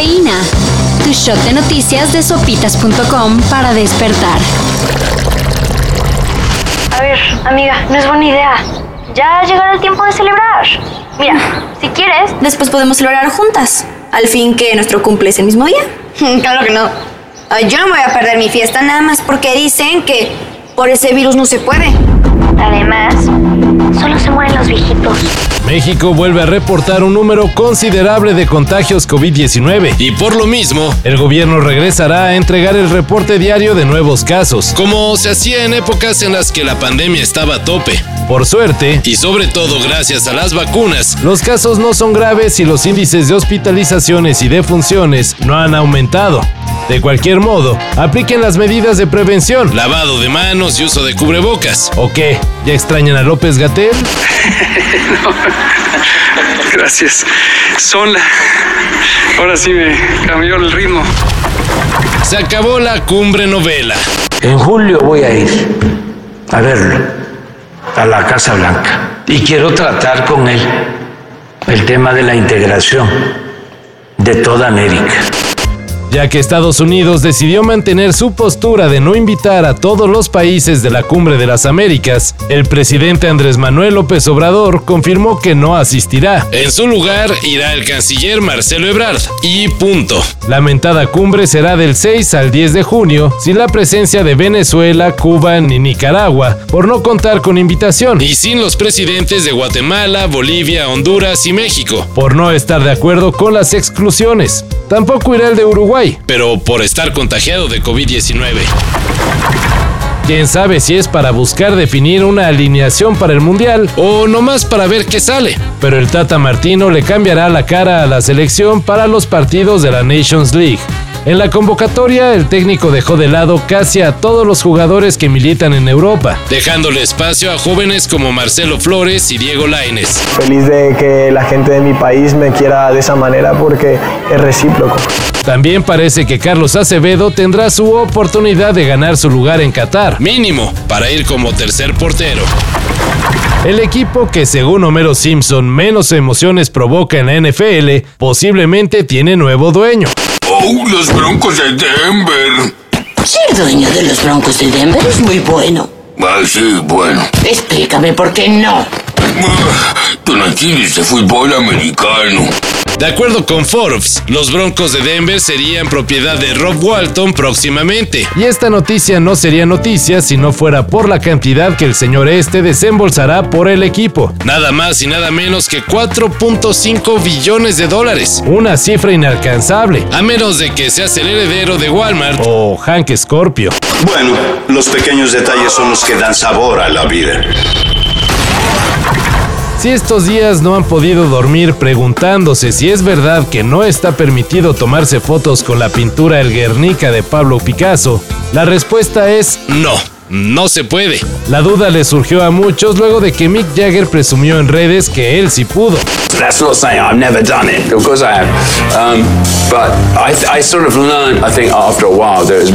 Cafeína. Tu shot de noticias de sopitas.com para despertar. A ver, amiga, no es buena idea. Ya llegará el tiempo de celebrar. Mira, si quieres, Después podemos celebrar juntas. Al fin que nuestro cumple es el mismo día. claro que no. Ay, yo no me voy a perder mi fiesta nada más porque dicen que por ese virus no se puede. Además, solo se mueren los viejitos. México vuelve a reportar un número considerable de contagios COVID-19 Y por lo mismo, el gobierno regresará a entregar el reporte diario de nuevos casos. como se hacía en épocas en las que la pandemia estaba a tope, Por suerte, y sobre todo gracias a las vacunas, los casos no son graves y los índices de hospitalizaciones y defunciones no han aumentado. De cualquier modo, apliquen las medidas de prevención. lavado de manos y uso de cubrebocas. ¿O qué? ¿Ya extrañan a López Gatel? Gracias. Sola. Ahora sí me cambió el ritmo. Se acabó la cumbre novela. En julio voy a ir a verlo, a la Casa Blanca. Y quiero tratar con él el tema de la integración de toda América. Ya que Estados Unidos decidió mantener su postura de no invitar a todos los países de la Cumbre de las Américas, el presidente Andrés Manuel López Obrador confirmó que no asistirá. En su lugar irá el canciller Marcelo Ebrard. Y punto. La mentada cumbre será del 6 al 10 de junio, sin la presencia de Venezuela, Cuba ni Nicaragua, por no contar con invitación, Y sin los presidentes de Guatemala, Bolivia, Honduras y México. por no estar de acuerdo con las exclusiones. Tampoco irá el de Uruguay. Pero por estar contagiado de COVID-19. Quién sabe si es para buscar definir una alineación para el Mundial O nomás para ver qué sale. pero el Tata Martino le cambiará la cara a la selección para los partidos de la Nations League. En la convocatoria, el técnico dejó de lado casi a todos los jugadores que militan en Europa. Dejándole espacio a jóvenes como Marcelo Flores y Diego Laines. Feliz de que la gente de mi país me quiera de esa manera porque es recíproco. También parece que Carlos Acevedo tendrá su oportunidad de ganar su lugar en Qatar. Mínimo para ir como tercer portero. El equipo que según Homero Simpson menos emociones provoca en la NFL posiblemente tiene nuevo dueño. Oh, los Broncos de Denver. Ser dueño de los Broncos de Denver es muy bueno. Ah, sí, bueno. Explícame por qué no. De fútbol americano. De acuerdo con Forbes, los Broncos de Denver serían propiedad de Rob Walton próximamente. Y esta noticia no sería noticia si no fuera por la cantidad que el señor este desembolsará por el equipo. Nada más y nada menos que 4.5 billones de dólares. Una cifra inalcanzable. A menos de que seas el heredero de Walmart. O Hank Scorpio. Bueno, los pequeños detalles son los que dan sabor a la vida. Si estos días no han podido dormir preguntándose si es verdad que no está permitido tomarse fotos con la pintura El Guernica de Pablo Picasso, la respuesta es no. No se puede. La duda le surgió a muchos luego de que Mick Jagger presumió en redes que él sí pudo. That's not saying I've never done it. Of course I have. Um, but I, sort of learned, I think, after a while that it.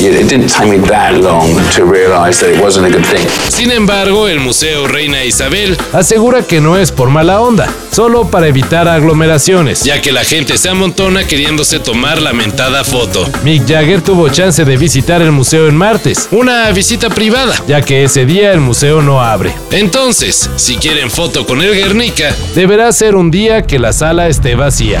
It didn't take me that long to realize that it wasn't a good thing. Sin embargo, el Museo Reina Isabel Asegura que no es por mala onda, solo para evitar aglomeraciones. ya que la gente se amontona queriéndose tomar la mentada foto. Mick Jagger tuvo chance de visitar el museo en martes, Una visita privada. ya que ese día el museo no abre. Entonces, si quieren foto con el Guernica, Deberá ser un día que la sala esté vacía.